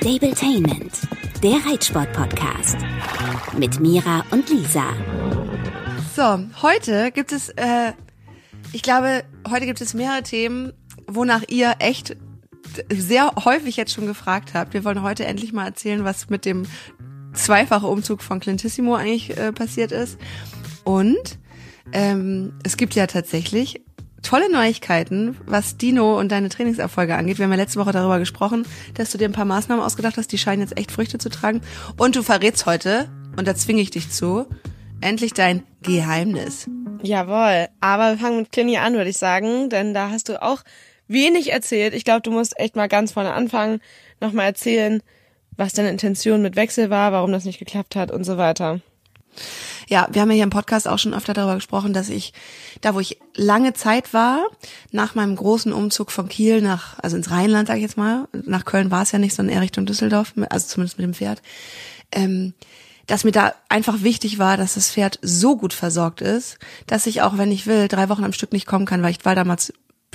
Stabletainment, der Reitsport-Podcast. Mit Mira und Lisa. So, heute gibt es, äh, ich glaube, heute gibt es mehrere Themen, wonach ihr echt sehr häufig jetzt schon gefragt habt. Wir wollen heute endlich mal erzählen, was mit dem zweifachen Umzug von Clintissimo eigentlich äh, passiert ist. Und ähm, es gibt ja tatsächlich tolle Neuigkeiten, was Dino und deine Trainingserfolge angeht. Wir haben ja letzte Woche darüber gesprochen, dass du dir ein paar Maßnahmen ausgedacht hast, die scheinen jetzt echt Früchte zu tragen. Und du verrätst heute, und da zwinge ich dich zu, endlich dein Geheimnis. Jawohl, aber wir fangen mit Clini an, würde ich sagen, denn da hast du auch wenig erzählt. Ich glaube, du musst echt mal ganz vorne anfangen, nochmal erzählen, was deine Intention mit Wechsel war, warum das nicht geklappt hat und so weiter. Ja, wir haben ja hier im Podcast auch schon öfter darüber gesprochen, dass ich, da wo ich lange Zeit war, nach meinem großen Umzug von Kiel nach, also ins Rheinland, sage ich jetzt mal, nach Köln war es ja nicht, sondern eher Richtung Düsseldorf, also zumindest mit dem Pferd, ähm, dass mir da einfach wichtig war, dass das Pferd so gut versorgt ist, dass ich auch, wenn ich will, drei Wochen am Stück nicht kommen kann, weil ich war damals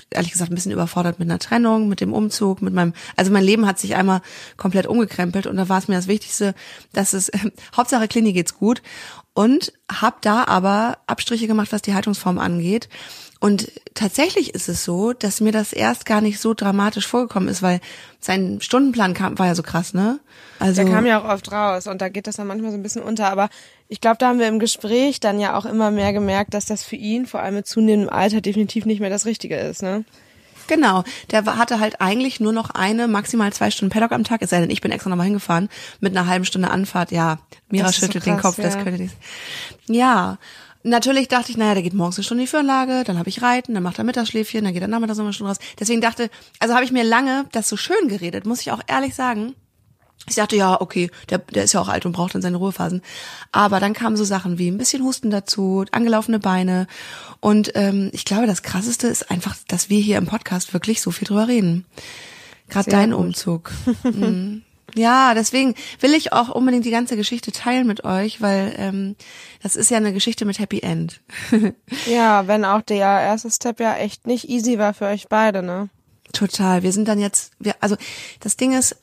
ehrlich gesagt ein bisschen überfordert mit einer Trennung, mit dem Umzug, mit meinem, also mein Leben hat sich einmal komplett umgekrempelt und da war es mir das Wichtigste, dass es, äh, Hauptsache Klinik geht's gut und habe da aber Abstriche gemacht, was die Haltungsform angeht. Und tatsächlich ist es so, dass mir das erst gar nicht so dramatisch vorgekommen ist, weil sein Stundenplan kam, war ja so krass, ne? Also der kam ja auch oft raus und da geht das dann manchmal so ein bisschen unter. Aber ich glaube, da haben wir im Gespräch dann ja auch immer mehr gemerkt, dass das für ihn vor allem mit zunehmendem Alter definitiv nicht mehr das Richtige ist, ne? Genau, der hatte halt eigentlich nur noch eine, maximal zwei Stunden Paddock am Tag, es sei denn, ich bin extra nochmal hingefahren, mit einer halben Stunde Anfahrt, ja, Mira schüttelt so krass, den Kopf, ja. das könnte nicht. Ja, natürlich dachte ich, naja, der geht morgens eine Stunde in die Führanlage, dann habe ich Reiten, dann macht er Mittagsschläfchen, dann geht er nachmittags nochmal eine Stunde raus. Deswegen dachte, also habe ich mir lange das so schön geredet, muss ich auch ehrlich sagen. Ich dachte, ja, okay, der, der ist ja auch alt und braucht dann seine Ruhephasen. Aber dann kamen so Sachen wie ein bisschen Husten dazu, angelaufene Beine. Und ähm, ich glaube, das Krasseste ist einfach, dass wir hier im Podcast wirklich so viel drüber reden. Gerade dein gut. Umzug. mhm. Ja, deswegen will ich auch unbedingt die ganze Geschichte teilen mit euch, weil ähm, das ist ja eine Geschichte mit Happy End. ja, wenn auch der erste Step ja echt nicht easy war für euch beide, ne? Total. Wir sind dann jetzt, wir, also das Ding ist,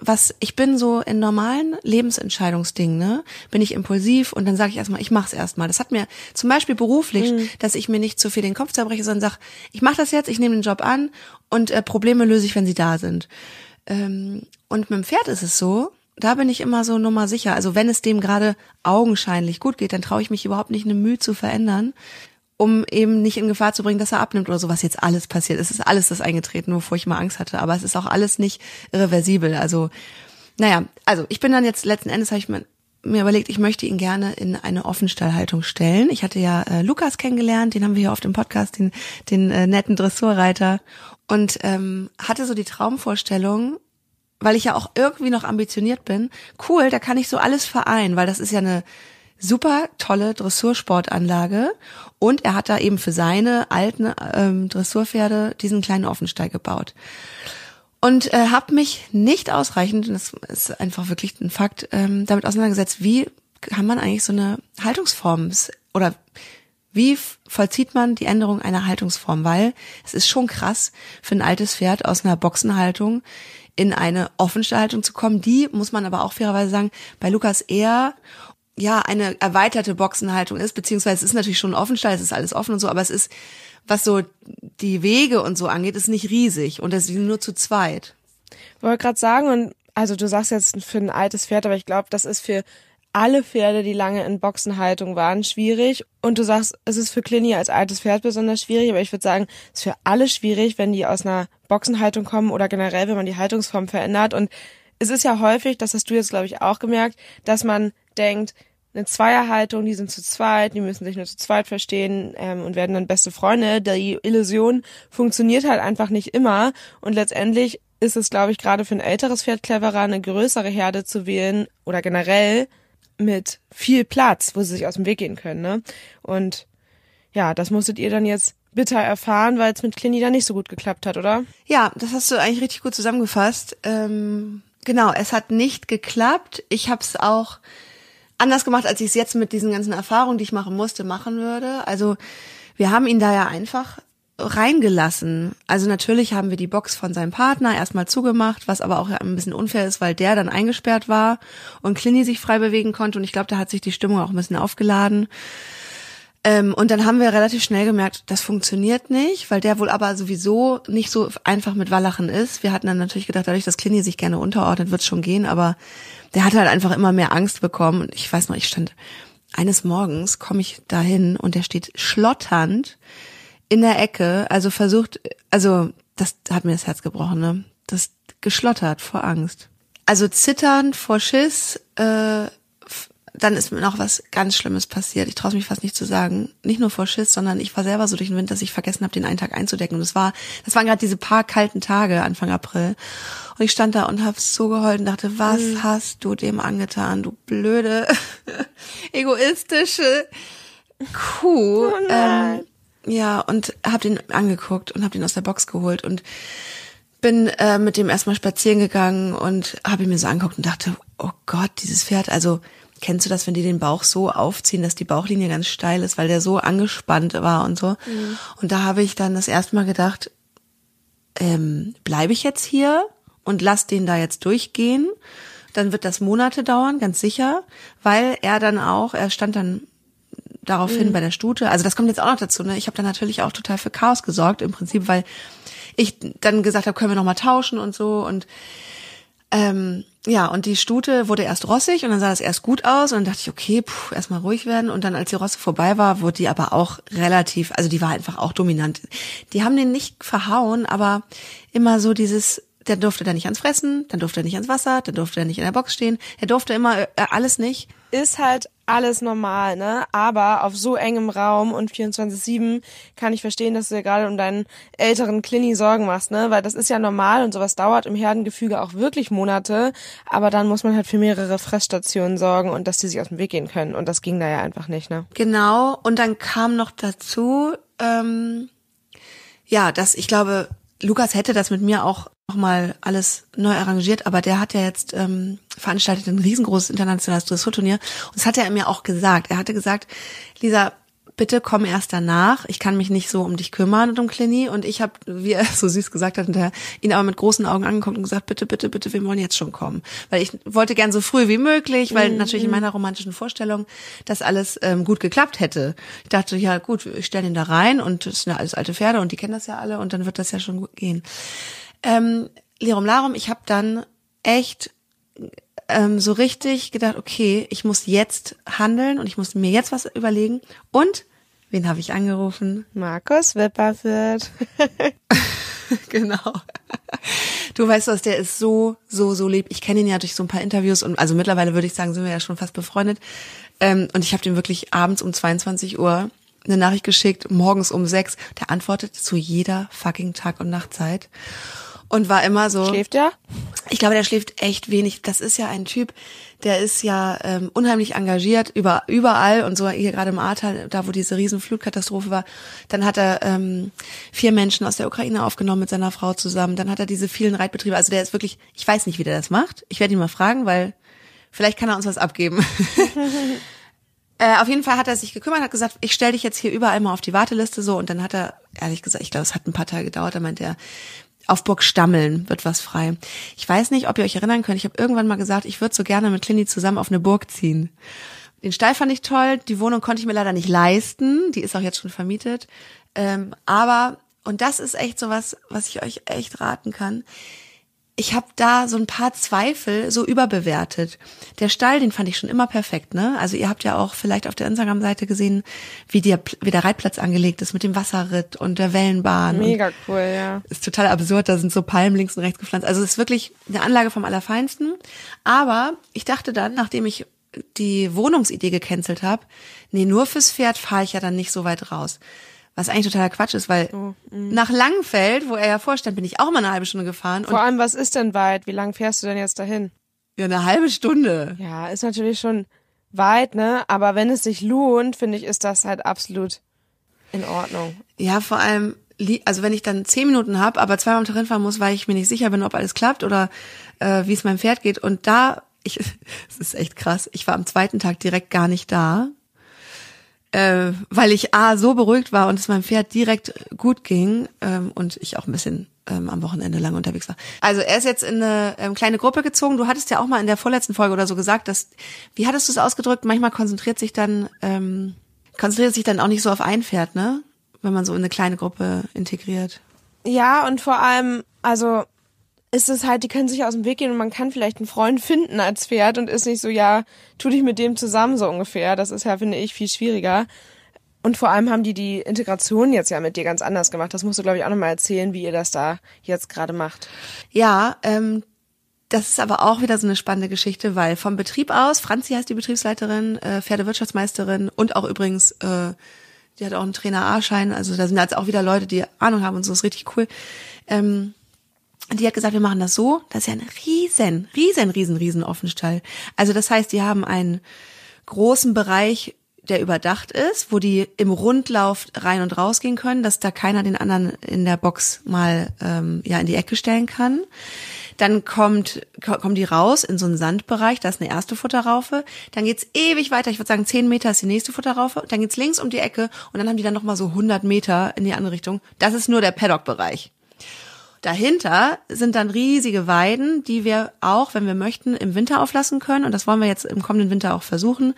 was ich bin so in normalen Lebensentscheidungsdingen, ne, bin ich impulsiv und dann sage ich erstmal, ich mach's erstmal. Das hat mir zum Beispiel beruflich, mhm. dass ich mir nicht zu viel den Kopf zerbreche, sondern sag, ich mache das jetzt, ich nehme den Job an und äh, Probleme löse ich, wenn sie da sind. Ähm, und mit dem Pferd ist es so, da bin ich immer so nummer sicher. Also wenn es dem gerade augenscheinlich gut geht, dann traue ich mich überhaupt nicht eine Mühe zu verändern, um eben nicht in Gefahr zu bringen, dass er abnimmt oder so, was jetzt alles passiert. Es ist alles das eingetreten, wovor ich mal Angst hatte. Aber es ist auch alles nicht irreversibel. Also, naja, also ich bin dann jetzt letzten Endes habe ich mir, mir überlegt, ich möchte ihn gerne in eine Offenstallhaltung stellen. Ich hatte ja äh, Lukas kennengelernt, den haben wir hier oft im Podcast, den, den äh, netten Dressurreiter. Und ähm, hatte so die Traumvorstellung, weil ich ja auch irgendwie noch ambitioniert bin, cool, da kann ich so alles vereinen, weil das ist ja eine super tolle Dressursportanlage und er hat da eben für seine alten ähm, Dressurpferde diesen kleinen Offenstall gebaut. Und äh, habe mich nicht ausreichend, das ist einfach wirklich ein Fakt, ähm, damit auseinandergesetzt, wie kann man eigentlich so eine Haltungsform oder wie vollzieht man die Änderung einer Haltungsform? Weil es ist schon krass für ein altes Pferd aus einer Boxenhaltung in eine Offenstallhaltung zu kommen. Die muss man aber auch fairerweise sagen, bei Lukas eher ja eine erweiterte Boxenhaltung ist, beziehungsweise es ist natürlich schon ein Offenstall, es ist alles offen und so, aber es ist, was so die Wege und so angeht, ist nicht riesig und deswegen nur zu zweit. Ich wollte gerade sagen, und also du sagst jetzt für ein altes Pferd, aber ich glaube, das ist für alle Pferde, die lange in Boxenhaltung waren, schwierig. Und du sagst, es ist für Clini als altes Pferd besonders schwierig, aber ich würde sagen, es ist für alle schwierig, wenn die aus einer Boxenhaltung kommen oder generell, wenn man die Haltungsform verändert. Und es ist ja häufig, das hast du jetzt, glaube ich, auch gemerkt, dass man denkt, eine Zweierhaltung, die sind zu zweit, die müssen sich nur zu zweit verstehen ähm, und werden dann beste Freunde. Die Illusion funktioniert halt einfach nicht immer und letztendlich ist es, glaube ich, gerade für ein älteres Pferd cleverer, eine größere Herde zu wählen oder generell mit viel Platz, wo sie sich aus dem Weg gehen können. Ne? Und ja, das musstet ihr dann jetzt bitter erfahren, weil es mit Clini dann nicht so gut geklappt hat, oder? Ja, das hast du eigentlich richtig gut zusammengefasst. Ähm, genau, es hat nicht geklappt. Ich habe es auch anders gemacht, als ich es jetzt mit diesen ganzen Erfahrungen, die ich machen musste, machen würde. Also wir haben ihn da ja einfach reingelassen. Also natürlich haben wir die Box von seinem Partner erstmal zugemacht, was aber auch ein bisschen unfair ist, weil der dann eingesperrt war und Clini sich frei bewegen konnte und ich glaube, da hat sich die Stimmung auch ein bisschen aufgeladen. Ähm, und dann haben wir relativ schnell gemerkt, das funktioniert nicht, weil der wohl aber sowieso nicht so einfach mit Wallachen ist. Wir hatten dann natürlich gedacht, dadurch, dass Clini sich gerne unterordnet, wird schon gehen, aber der hat halt einfach immer mehr Angst bekommen. Und ich weiß noch, ich stand eines Morgens, komme ich dahin und der steht schlotternd in der Ecke, also versucht, also das hat mir das Herz gebrochen, ne? Das geschlottert vor Angst. Also zitternd vor Schiss, äh, dann ist mir noch was ganz Schlimmes passiert. Ich traue mich fast nicht zu sagen. Nicht nur vor Schiss, sondern ich war selber so durch den Wind, dass ich vergessen habe, den einen Tag einzudecken. Und das war, das waren gerade diese paar kalten Tage Anfang April. Und ich stand da und habe so geheult und dachte, was mhm. hast du dem angetan, du blöde, egoistische Kuh. Oh ähm, ja, und habe den angeguckt und habe den aus der Box geholt und bin äh, mit dem erstmal spazieren gegangen und habe ihn mir so angeguckt und dachte, oh Gott, dieses Pferd, also kennst du das, wenn die den Bauch so aufziehen, dass die Bauchlinie ganz steil ist, weil der so angespannt war und so. Mhm. Und da habe ich dann das erste Mal gedacht, ähm, bleibe ich jetzt hier und lass den da jetzt durchgehen? Dann wird das Monate dauern, ganz sicher, weil er dann auch, er stand dann daraufhin mhm. bei der Stute. Also das kommt jetzt auch noch dazu. Ne? Ich habe dann natürlich auch total für Chaos gesorgt im Prinzip, weil ich dann gesagt habe, können wir noch mal tauschen und so und ähm, ja, und die Stute wurde erst rossig und dann sah das erst gut aus und dann dachte ich, okay, puh, erstmal ruhig werden. Und dann, als die Rosse vorbei war, wurde die aber auch relativ, also die war einfach auch dominant. Die haben den nicht verhauen, aber immer so dieses, der durfte da nicht ans Fressen, dann durfte er nicht ans Wasser, dann durfte er nicht in der Box stehen, er durfte immer äh, alles nicht. Ist halt alles normal, ne? Aber auf so engem Raum und 24-7 kann ich verstehen, dass du dir gerade um deinen älteren Klini Sorgen machst, ne? Weil das ist ja normal und sowas dauert im Herdengefüge auch wirklich Monate. Aber dann muss man halt für mehrere Fressstationen sorgen und dass die sich aus dem Weg gehen können. Und das ging da ja einfach nicht, ne? Genau. Und dann kam noch dazu, ähm, ja, dass ich glaube, Lukas hätte das mit mir auch nochmal alles neu arrangiert, aber der hat ja jetzt ähm, veranstaltet ein riesengroßes internationales Dressurturnier und das hat er mir auch gesagt. Er hatte gesagt, Lisa, bitte komm erst danach. Ich kann mich nicht so um dich kümmern und um Clini. Und ich habe, wie er so süß gesagt hat, hinterher, ihn aber mit großen Augen angeguckt und gesagt, bitte, bitte, bitte, wir wollen jetzt schon kommen. Weil ich wollte gern so früh wie möglich, weil mhm. natürlich in meiner romantischen Vorstellung das alles ähm, gut geklappt hätte. Ich dachte, ja gut, ich stelle ihn da rein und es sind ja alles alte Pferde und die kennen das ja alle und dann wird das ja schon gut gehen. Ähm, Lirum Larum, ich habe dann echt ähm, so richtig gedacht, okay, ich muss jetzt handeln und ich muss mir jetzt was überlegen. Und wen habe ich angerufen? Markus Wipperfürth. genau. Du weißt was, der ist so, so, so lieb. Ich kenne ihn ja durch so ein paar Interviews und also mittlerweile würde ich sagen, sind wir ja schon fast befreundet. Ähm, und ich habe dem wirklich abends um 22 Uhr eine Nachricht geschickt, morgens um sechs. Der antwortet zu jeder fucking Tag- und Nachtzeit und war immer so. Schläft er? Ich glaube, der schläft echt wenig. Das ist ja ein Typ, der ist ja ähm, unheimlich engagiert über überall und so hier gerade im Ahrtal, da wo diese riesen Flutkatastrophe war. Dann hat er ähm, vier Menschen aus der Ukraine aufgenommen mit seiner Frau zusammen. Dann hat er diese vielen Reitbetriebe. Also der ist wirklich, ich weiß nicht, wie der das macht. Ich werde ihn mal fragen, weil vielleicht kann er uns was abgeben. Äh, auf jeden Fall hat er sich gekümmert, hat gesagt, ich stelle dich jetzt hier überall mal auf die Warteliste so und dann hat er, ehrlich gesagt, ich glaube, es hat ein paar Tage gedauert, da meint er, auf Burg Stammeln wird was frei. Ich weiß nicht, ob ihr euch erinnern könnt. Ich habe irgendwann mal gesagt, ich würde so gerne mit Clini zusammen auf eine Burg ziehen. Den Stall fand ich toll. Die Wohnung konnte ich mir leider nicht leisten. Die ist auch jetzt schon vermietet. Ähm, aber, und das ist echt so was, was ich euch echt raten kann ich habe da so ein paar Zweifel so überbewertet. Der Stall, den fand ich schon immer perfekt, ne? Also ihr habt ja auch vielleicht auf der Instagram-Seite gesehen, wie, der, wie der Reitplatz angelegt ist mit dem Wasserritt und der Wellenbahn. Mega cool, ja. Ist total absurd, da sind so Palmen links und rechts gepflanzt. Also es ist wirklich eine Anlage vom Allerfeinsten. Aber ich dachte dann, nachdem ich die Wohnungsidee gecancelt habe, nee, nur fürs Pferd fahre ich ja dann nicht so weit raus. Was eigentlich totaler Quatsch ist, weil oh, nach Langenfeld, wo er ja vorstand, bin ich auch mal eine halbe Stunde gefahren. Vor allem, was ist denn weit? Wie lang fährst du denn jetzt dahin? Ja, eine halbe Stunde. Ja, ist natürlich schon weit, ne? Aber wenn es sich lohnt, finde ich, ist das halt absolut in Ordnung. Ja, vor allem, also wenn ich dann zehn Minuten habe, aber zweimal am Tag hinfahren muss, weil ich mir nicht sicher bin, ob alles klappt oder äh, wie es meinem Pferd geht. Und da, ich, es ist echt krass, ich war am zweiten Tag direkt gar nicht da, äh, weil ich A, so beruhigt war und es meinem Pferd direkt gut ging ähm, und ich auch ein bisschen ähm, am Wochenende lang unterwegs war. Also er ist jetzt in eine ähm, kleine Gruppe gezogen. Du hattest ja auch mal in der vorletzten Folge oder so gesagt, dass, wie hattest du es ausgedrückt, manchmal konzentriert sich dann, ähm, konzentriert sich dann auch nicht so auf ein Pferd, ne? Wenn man so in eine kleine Gruppe integriert. Ja, und vor allem, also ist es halt, die können sich aus dem Weg gehen und man kann vielleicht einen Freund finden als Pferd und ist nicht so, ja, tu dich mit dem zusammen so ungefähr. Das ist ja, finde ich, viel schwieriger. Und vor allem haben die die Integration jetzt ja mit dir ganz anders gemacht. Das musst du, glaube ich, auch nochmal erzählen, wie ihr das da jetzt gerade macht. Ja, ähm, das ist aber auch wieder so eine spannende Geschichte, weil vom Betrieb aus, Franzi heißt die Betriebsleiterin, äh, Pferdewirtschaftsmeisterin und auch übrigens, äh, die hat auch einen Trainer A-Schein, also da sind jetzt auch wieder Leute, die Ahnung haben und so, ist richtig cool. Ähm, die hat gesagt, wir machen das so, das ist ja ein riesen, riesen, riesen, riesen Offenstall. Also das heißt, die haben einen großen Bereich, der überdacht ist, wo die im Rundlauf rein und raus gehen können, dass da keiner den anderen in der Box mal ähm, ja in die Ecke stellen kann. Dann kommt, kommen die raus in so einen Sandbereich, da ist eine erste Futterraufe. Dann geht's ewig weiter, ich würde sagen zehn Meter ist die nächste Futterraufe. Dann geht's links um die Ecke und dann haben die dann nochmal so 100 Meter in die andere Richtung. Das ist nur der Paddock-Bereich. Dahinter sind dann riesige Weiden, die wir auch, wenn wir möchten, im Winter auflassen können. Und das wollen wir jetzt im kommenden Winter auch versuchen,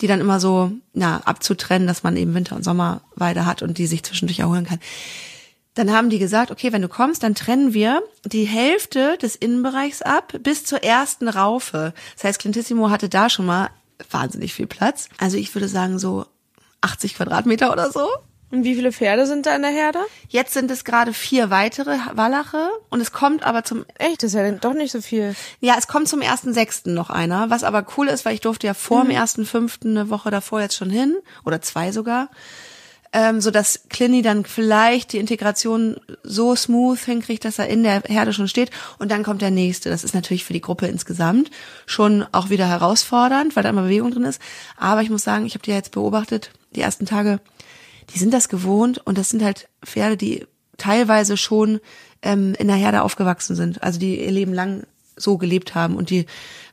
die dann immer so na, abzutrennen, dass man eben Winter- und Sommerweide hat und die sich zwischendurch erholen kann. Dann haben die gesagt, okay, wenn du kommst, dann trennen wir die Hälfte des Innenbereichs ab bis zur ersten Raufe. Das heißt, Clintissimo hatte da schon mal wahnsinnig viel Platz. Also ich würde sagen so 80 Quadratmeter oder so. Und wie viele Pferde sind da in der Herde? Jetzt sind es gerade vier weitere Wallache und es kommt aber zum Echt, das ist ja doch nicht so viel. ja, es kommt zum ersten sechsten noch einer, was aber cool ist, weil ich durfte ja vor dem ersten fünften eine Woche davor jetzt schon hin oder zwei sogar, ähm, so dass Clinny dann vielleicht die Integration so smooth hinkriegt, dass er in der Herde schon steht und dann kommt der nächste. Das ist natürlich für die Gruppe insgesamt schon auch wieder herausfordernd, weil da immer Bewegung drin ist. Aber ich muss sagen, ich habe die ja jetzt beobachtet die ersten Tage die sind das gewohnt und das sind halt Pferde, die teilweise schon ähm, in der Herde aufgewachsen sind, also die ihr Leben lang so gelebt haben und die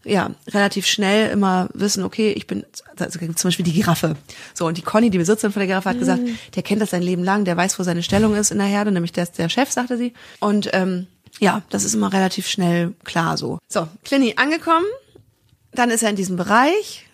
ja relativ schnell immer wissen, okay, ich bin also zum Beispiel die Giraffe. So und die Conny, die Besitzerin von der Giraffe, hat gesagt, der kennt das sein Leben lang, der weiß, wo seine Stellung ist in der Herde, nämlich der ist der Chef, sagte sie. Und ähm, ja, das ist immer relativ schnell klar so. So, Clinny angekommen, dann ist er in diesem Bereich,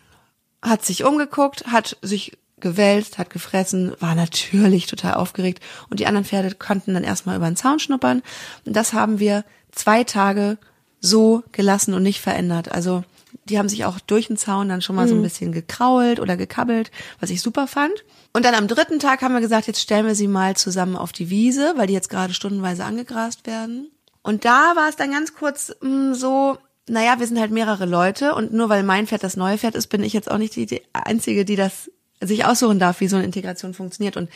hat sich umgeguckt, hat sich gewälzt, hat gefressen, war natürlich total aufgeregt und die anderen Pferde konnten dann erstmal über den Zaun schnuppern und das haben wir zwei Tage so gelassen und nicht verändert. Also die haben sich auch durch den Zaun dann schon mal so ein bisschen gekrault oder gekabbelt, was ich super fand. Und dann am dritten Tag haben wir gesagt, jetzt stellen wir sie mal zusammen auf die Wiese, weil die jetzt gerade stundenweise angegrast werden. Und da war es dann ganz kurz mh, so, naja, wir sind halt mehrere Leute und nur weil mein Pferd das neue Pferd ist, bin ich jetzt auch nicht die, die Einzige, die das sich aussuchen darf, wie so eine Integration funktioniert. Und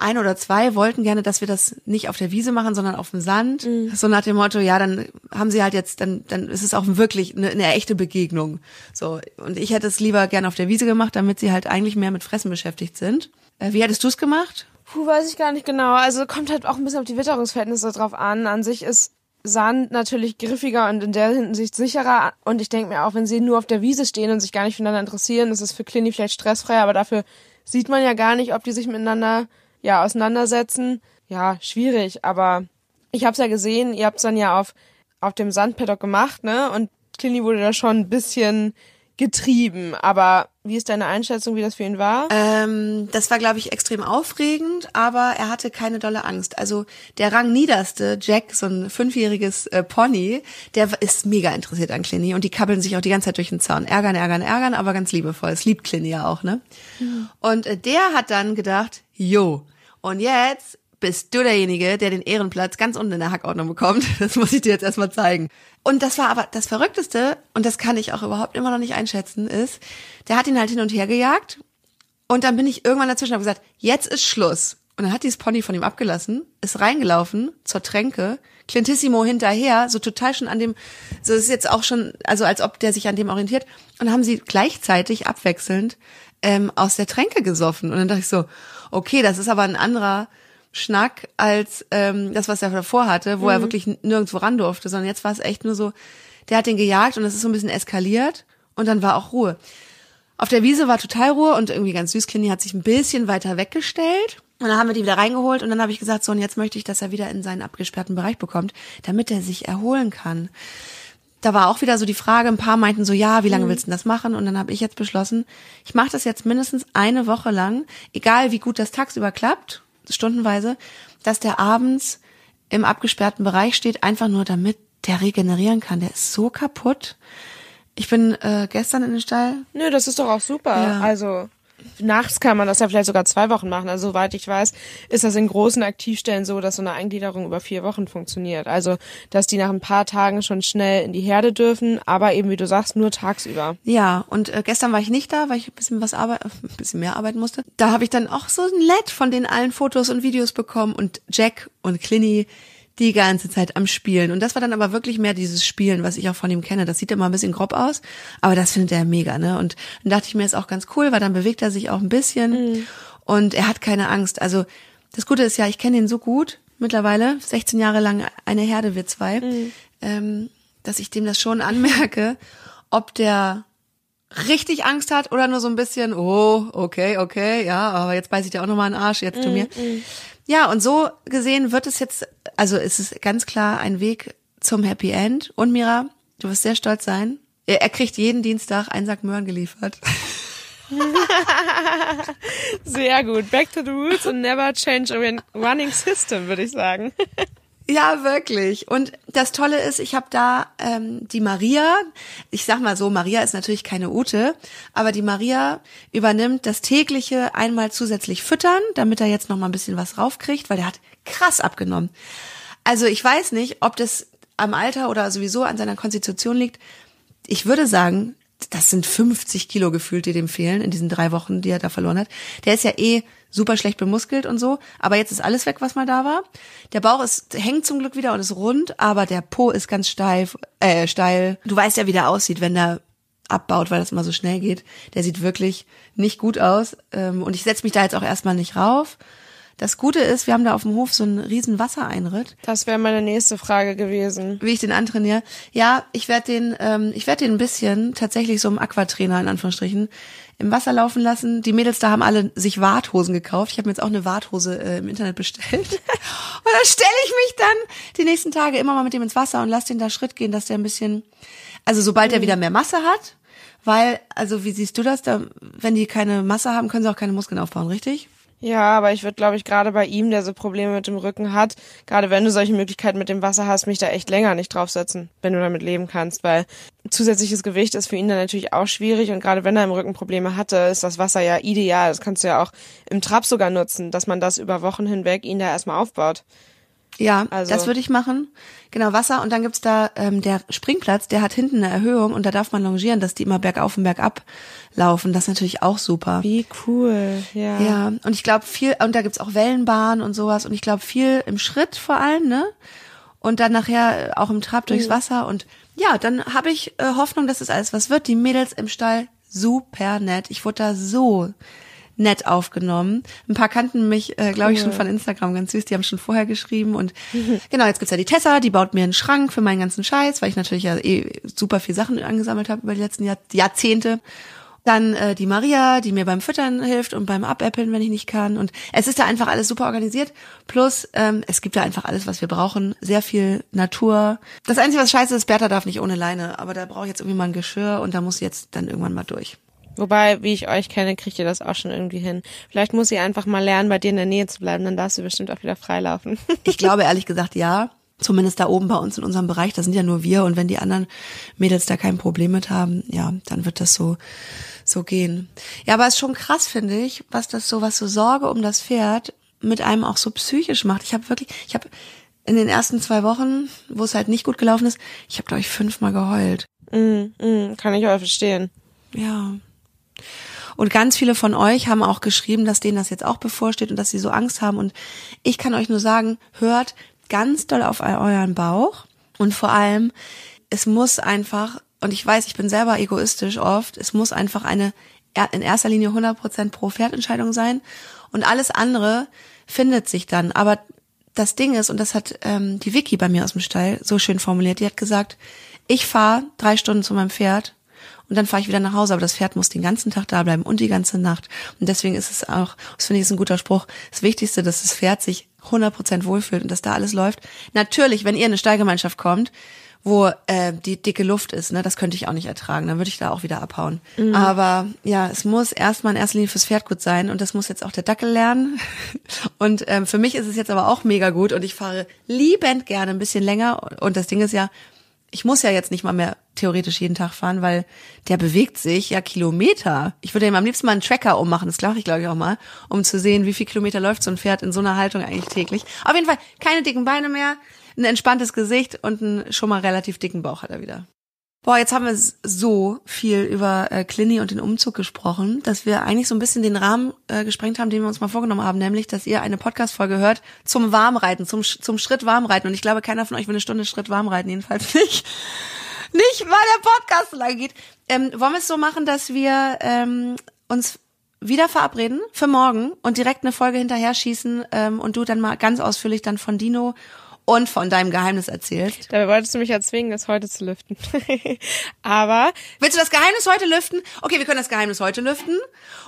ein oder zwei wollten gerne, dass wir das nicht auf der Wiese machen, sondern auf dem Sand. So nach dem Motto, ja, dann haben sie halt jetzt, dann, dann ist es auch wirklich eine, eine echte Begegnung. So. Und ich hätte es lieber gerne auf der Wiese gemacht, damit sie halt eigentlich mehr mit Fressen beschäftigt sind. Äh, wie hättest du es gemacht? Puh, weiß ich gar nicht genau. Also kommt halt auch ein bisschen auf die Witterungsverhältnisse drauf an. An sich ist Sand natürlich griffiger und in der Hinsicht sicherer. Und ich denke mir auch, wenn sie nur auf der Wiese stehen und sich gar nicht füreinander interessieren, ist es für Clini vielleicht stressfreier, aber dafür sieht man ja gar nicht, ob die sich miteinander ja auseinandersetzen. Ja, schwierig, aber ich hab's ja gesehen, ihr habt's dann ja auf auf dem Sandpaddock gemacht, ne? Und Clini wurde da schon ein bisschen getrieben, aber wie ist deine Einschätzung, wie das für ihn war? Ähm, das war, glaube ich, extrem aufregend, aber er hatte keine dolle Angst. Also der rangniederste, Jack, so ein fünfjähriges äh, Pony, der ist mega interessiert an Clini und die kabbeln sich auch die ganze Zeit durch den Zaun. Ärgern, ärgern, ärgern, aber ganz liebevoll. Es liebt Clini ja auch, ne? Und äh, der hat dann gedacht, jo, und jetzt bist du derjenige, der den Ehrenplatz ganz unten in der Hackordnung bekommt. Das muss ich dir jetzt erstmal zeigen. Und das war aber das Verrückteste, und das kann ich auch überhaupt immer noch nicht einschätzen, ist, der hat ihn halt hin und her gejagt. Und dann bin ich irgendwann dazwischen und gesagt, jetzt ist Schluss. Und dann hat dieses Pony von ihm abgelassen, ist reingelaufen zur Tränke, Clintissimo hinterher, so total schon an dem, so ist jetzt auch schon, also als ob der sich an dem orientiert. Und dann haben sie gleichzeitig abwechselnd ähm, aus der Tränke gesoffen. Und dann dachte ich so, okay, das ist aber ein anderer Schnack als ähm, das, was er davor hatte, wo er wirklich nirgendwo ran durfte, sondern jetzt war es echt nur so, der hat den gejagt und es ist so ein bisschen eskaliert und dann war auch Ruhe. Auf der Wiese war total Ruhe und irgendwie ganz süß. Clini hat sich ein bisschen weiter weggestellt. Und dann haben wir die wieder reingeholt und dann habe ich gesagt, so und jetzt möchte ich, dass er wieder in seinen abgesperrten Bereich bekommt, damit er sich erholen kann. Da war auch wieder so die Frage, ein paar meinten so, ja, wie lange Mhm. willst du denn das machen? Und dann habe ich jetzt beschlossen, ich mache das jetzt mindestens eine Woche lang, egal wie gut das tagsüber klappt, stundenweise, dass der abends im abgesperrten Bereich steht, einfach nur damit der regenerieren kann. Der ist so kaputt. Ich bin äh, gestern in den Stall Nö, das ist doch auch super. Ja. Also nachts kann man das ja vielleicht sogar zwei Wochen machen. Also soweit ich weiß, ist das in großen Aktivstellen so, dass so eine Eingliederung über vier Wochen funktioniert. Also dass die nach ein paar Tagen schon schnell in die Herde dürfen, aber eben wie du sagst, nur tagsüber. Ja, und äh, gestern war ich nicht da, weil ich ein bisschen was arbeit ein bisschen mehr arbeiten musste. Da habe ich dann auch so ein LED von den allen Fotos und Videos bekommen und Jack und Clinny die ganze Zeit am Spielen. Und das war dann aber wirklich mehr dieses Spielen, was ich auch von ihm kenne. Das sieht immer ein bisschen grob aus, aber das findet er mega, ne? Und dann dachte ich mir, ist auch ganz cool, weil dann bewegt er sich auch ein bisschen und er hat keine Angst. Also das Gute ist ja, ich kenne ihn so gut mittlerweile, 16 Jahre lang eine Herde, wir zwei, ähm, dass ich dem das schon anmerke, ob der richtig Angst hat oder nur so ein bisschen, oh, okay, okay, ja, aber jetzt beiß ich dir auch nochmal einen Arsch, jetzt tu mir. Ja, und so gesehen wird es jetzt, also es ist ganz klar ein Weg zum Happy End. Und Mira, du wirst sehr stolz sein. Er, er kriegt jeden Dienstag einen Sack Möhren geliefert. Sehr gut. Back to the roots and never change a running system, würde ich sagen. Ja, wirklich. Und das Tolle ist, ich habe da ähm, die Maria, ich sag mal so, Maria ist natürlich keine Ute, aber die Maria übernimmt das tägliche einmal zusätzlich füttern, damit er jetzt noch mal ein bisschen was raufkriegt, weil der hat krass abgenommen. Also ich weiß nicht, ob das am Alter oder sowieso an seiner Konstitution liegt. Ich würde sagen, das sind 50 Kilo gefühlt, die dem fehlen in diesen drei Wochen, die er da verloren hat. Der ist ja eh super schlecht bemuskelt und so, aber jetzt ist alles weg, was mal da war. Der Bauch ist hängt zum Glück wieder und ist rund, aber der Po ist ganz steif, äh, steil. Du weißt ja, wie der aussieht, wenn der abbaut, weil das immer so schnell geht. Der sieht wirklich nicht gut aus ähm, und ich setze mich da jetzt auch erstmal nicht rauf. Das Gute ist, wir haben da auf dem Hof so einen riesen Wassereinritt Das wäre meine nächste Frage gewesen. wie ich den antrainiere. Ja, ich werde den, ähm, ich werde den ein bisschen tatsächlich so im Aquatrainer in Anführungsstrichen im Wasser laufen lassen. Die Mädels da haben alle sich Warthosen gekauft. Ich habe mir jetzt auch eine Warthose äh, im Internet bestellt. und dann stelle ich mich dann die nächsten Tage immer mal mit dem ins Wasser und lass den da Schritt gehen, dass der ein bisschen, also sobald er wieder mehr Masse hat, weil, also wie siehst du das? Da, wenn die keine Masse haben, können sie auch keine Muskeln aufbauen, richtig? Ja, aber ich würde, glaube ich, gerade bei ihm, der so Probleme mit dem Rücken hat, gerade wenn du solche Möglichkeiten mit dem Wasser hast, mich da echt länger nicht draufsetzen, wenn du damit leben kannst, weil zusätzliches Gewicht ist für ihn dann natürlich auch schwierig und gerade wenn er im Rücken Probleme hatte, ist das Wasser ja ideal. Das kannst du ja auch im Trab sogar nutzen, dass man das über Wochen hinweg ihn da erstmal aufbaut. Ja, Also- das würde ich machen. Genau, Wasser. Und dann gibt's da ähm, der Springplatz, der hat hinten eine Erhöhung und da darf man longieren, dass die immer bergauf und bergab laufen. Das ist natürlich auch super. Wie cool, ja. Ja, und ich glaube viel, und da gibt's auch Wellenbahnen und sowas. Und ich glaube viel im Schritt vor allem, ne? Und dann nachher auch im Trab durchs Wasser. Und ja, dann habe ich äh, Hoffnung, dass es alles was wird. Die Mädels im Stall, super nett. Ich wurde da so nett aufgenommen. Ein paar kannten mich, äh, glaube ich, schon von Instagram ganz süß. Die haben schon vorher geschrieben. Und genau, jetzt gibt's ja die Tessa, die baut mir einen Schrank für meinen ganzen Scheiß, weil ich natürlich ja eh super viel Sachen angesammelt habe über die letzten Jahr Jahrzehnte. Dann äh, die Maria, die mir beim Füttern hilft und beim Abäppeln, wenn ich nicht kann. Und es ist da einfach alles super organisiert. Plus, ähm, es gibt da einfach alles, was wir brauchen. Sehr viel Natur. Das Einzige, was scheiße ist, Bertha darf nicht ohne Leine. Aber da brauche ich jetzt irgendwie mal ein Geschirr und da muss sie jetzt dann irgendwann mal durch. Wobei, wie ich euch kenne, kriegt ihr das auch schon irgendwie hin. Vielleicht muss sie einfach mal lernen, bei dir in der Nähe zu bleiben, dann darfst du bestimmt auch wieder freilaufen. Ich glaube ehrlich gesagt ja. Zumindest da oben bei uns in unserem Bereich, da sind ja nur wir und wenn die anderen Mädels da kein Problem mit haben, ja, dann wird das so so gehen. Ja, aber es ist schon krass, finde ich, was das so, was so Sorge um das Pferd mit einem auch so psychisch macht. Ich habe wirklich, ich habe in den ersten zwei Wochen, wo es halt nicht gut gelaufen ist, ich habe glaube ich fünfmal geheult. mm, mm, kann ich auch verstehen. Ja. Und ganz viele von euch haben auch geschrieben, dass denen das jetzt auch bevorsteht und dass sie so Angst haben. Und ich kann euch nur sagen, hört ganz doll auf eu- euren Bauch. Und vor allem, es muss einfach, und ich weiß, ich bin selber egoistisch oft, es muss einfach eine in erster Linie 100% pro Pferdentscheidung sein. Und alles andere findet sich dann. Aber das Ding ist, und das hat ähm, die Vicky bei mir aus dem Stall so schön formuliert, die hat gesagt, ich fahre drei Stunden zu meinem Pferd und dann fahre ich wieder nach Hause. Aber das Pferd muss den ganzen Tag da bleiben und die ganze Nacht. Und deswegen ist es auch, das finde ich ist ein guter Spruch, das Wichtigste, dass das Pferd sich 100% wohlfühlt und dass da alles läuft. Natürlich, wenn ihr in eine Stallgemeinschaft kommt, wo äh, die dicke Luft ist, ne, das könnte ich auch nicht ertragen, dann würde ich da auch wieder abhauen. Mhm. Aber ja, es muss erstmal in erster Linie fürs Pferd gut sein und das muss jetzt auch der Dackel lernen. Und ähm, für mich ist es jetzt aber auch mega gut und ich fahre liebend gerne ein bisschen länger und das Ding ist ja, ich muss ja jetzt nicht mal mehr theoretisch jeden Tag fahren, weil der bewegt sich ja Kilometer. Ich würde ihm am liebsten mal einen Tracker ummachen, das glaube ich, glaube ich auch mal, um zu sehen, wie viel Kilometer läuft so ein Pferd in so einer Haltung eigentlich täglich. Auf jeden Fall keine dicken Beine mehr, ein entspanntes Gesicht und einen schon mal relativ dicken Bauch hat er wieder. Boah, jetzt haben wir so viel über äh, Clini und den Umzug gesprochen, dass wir eigentlich so ein bisschen den Rahmen äh, gesprengt haben, den wir uns mal vorgenommen haben, nämlich, dass ihr eine Podcast-Folge hört zum Warmreiten, zum, zum Schritt Warmreiten. Und ich glaube, keiner von euch will eine Stunde Schritt Warmreiten, jedenfalls nicht. Nicht, weil der Podcast so lang geht. Ähm, wollen wir es so machen, dass wir ähm, uns wieder verabreden für morgen und direkt eine Folge hinterher schießen ähm, und du dann mal ganz ausführlich dann von Dino und von deinem Geheimnis erzählst. Dabei wolltest du mich ja zwingen, das heute zu lüften. Aber willst du das Geheimnis heute lüften? Okay, wir können das Geheimnis heute lüften.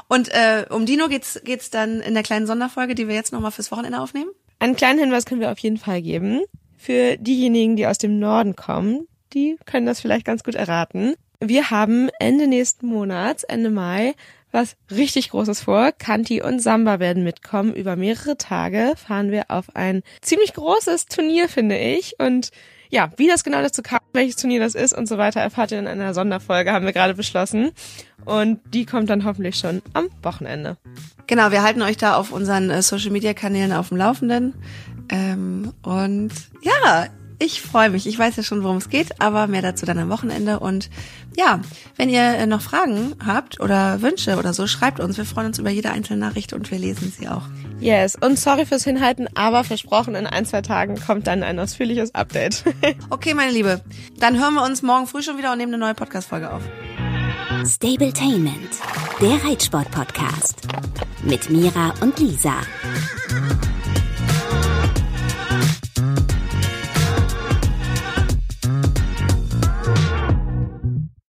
Und äh, um Dino geht's geht's dann in der kleinen Sonderfolge, die wir jetzt noch mal fürs Wochenende aufnehmen. Einen kleinen Hinweis können wir auf jeden Fall geben für diejenigen, die aus dem Norden kommen. Die können das vielleicht ganz gut erraten. Wir haben Ende nächsten Monats, Ende Mai, was richtig Großes vor. Kanti und Samba werden mitkommen. Über mehrere Tage fahren wir auf ein ziemlich großes Turnier, finde ich. Und ja, wie das genau dazu kam, welches Turnier das ist und so weiter, erfahrt ihr in einer Sonderfolge, haben wir gerade beschlossen. Und die kommt dann hoffentlich schon am Wochenende. Genau, wir halten euch da auf unseren äh, Social Media Kanälen auf dem Laufenden. Ähm, und ja, ich freue mich. Ich weiß ja schon, worum es geht, aber mehr dazu dann am Wochenende. Und ja, wenn ihr äh, noch Fragen habt oder Wünsche oder so, schreibt uns. Wir freuen uns über jede einzelne Nachricht und wir lesen sie auch. Yes, und sorry fürs Hinhalten, aber versprochen, in ein, zwei Tagen kommt dann ein ausführliches Update. okay, meine Liebe. Dann hören wir uns morgen früh schon wieder und nehmen eine neue Podcast-Folge auf. Stabletainment, der Reitsport-Podcast. Mit Mira und Lisa.